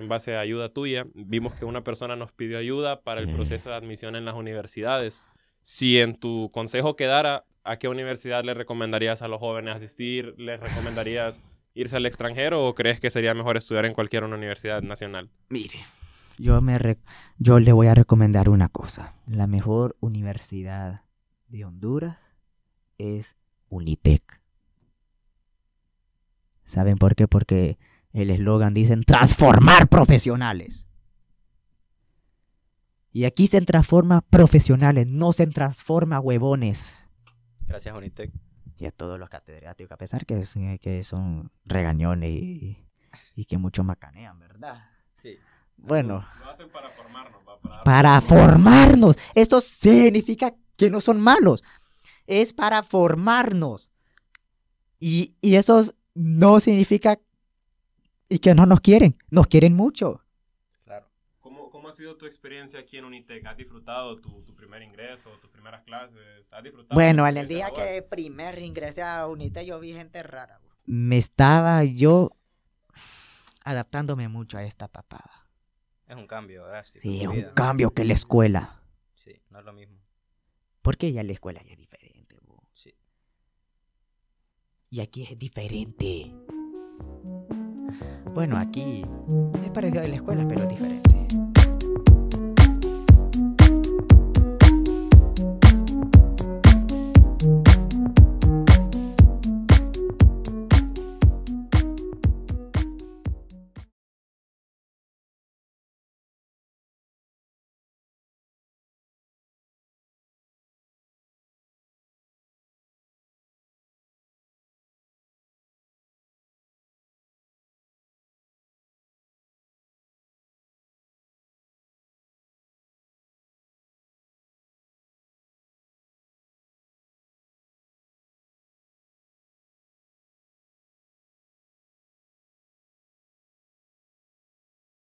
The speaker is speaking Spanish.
en base a ayuda tuya, vimos que una persona nos pidió ayuda para el proceso de admisión en las universidades. Si en tu consejo quedara, ¿a qué universidad le recomendarías a los jóvenes asistir? ¿Les recomendarías irse al extranjero o crees que sería mejor estudiar en cualquier una universidad nacional? Mire, yo, me re- yo le voy a recomendar una cosa. La mejor universidad de Honduras es Unitec. ¿Saben por qué? Porque el eslogan dicen transformar profesionales. Y aquí se transforma profesionales, no se transforma huevones. Gracias, Unitec. Y a todos los catedráticos, a pesar que, es- que son regañones y, y que mucho macanean, ¿verdad? Sí. Bueno, Lo hacen para formarnos, para, para formarnos. Esto significa que no son malos. Es para formarnos. Y, y eso no significa y que no nos quieren. Nos quieren mucho. Claro. ¿Cómo, ¿Cómo ha sido tu experiencia aquí en Unitec? ¿Has disfrutado tu, tu primer ingreso, tus primeras clases? ¿Has disfrutado? Bueno, en el día que primer ingresé a UNITE yo vi gente rara. Me estaba yo adaptándome mucho a esta papada. Es un cambio drástico. Sí, es un vida. cambio que la escuela. Sí, no es lo mismo. Porque ya la escuela ya es diferente. bo. Sí. Y aquí es diferente. Bueno, aquí es parecido a la escuela, pero es diferente.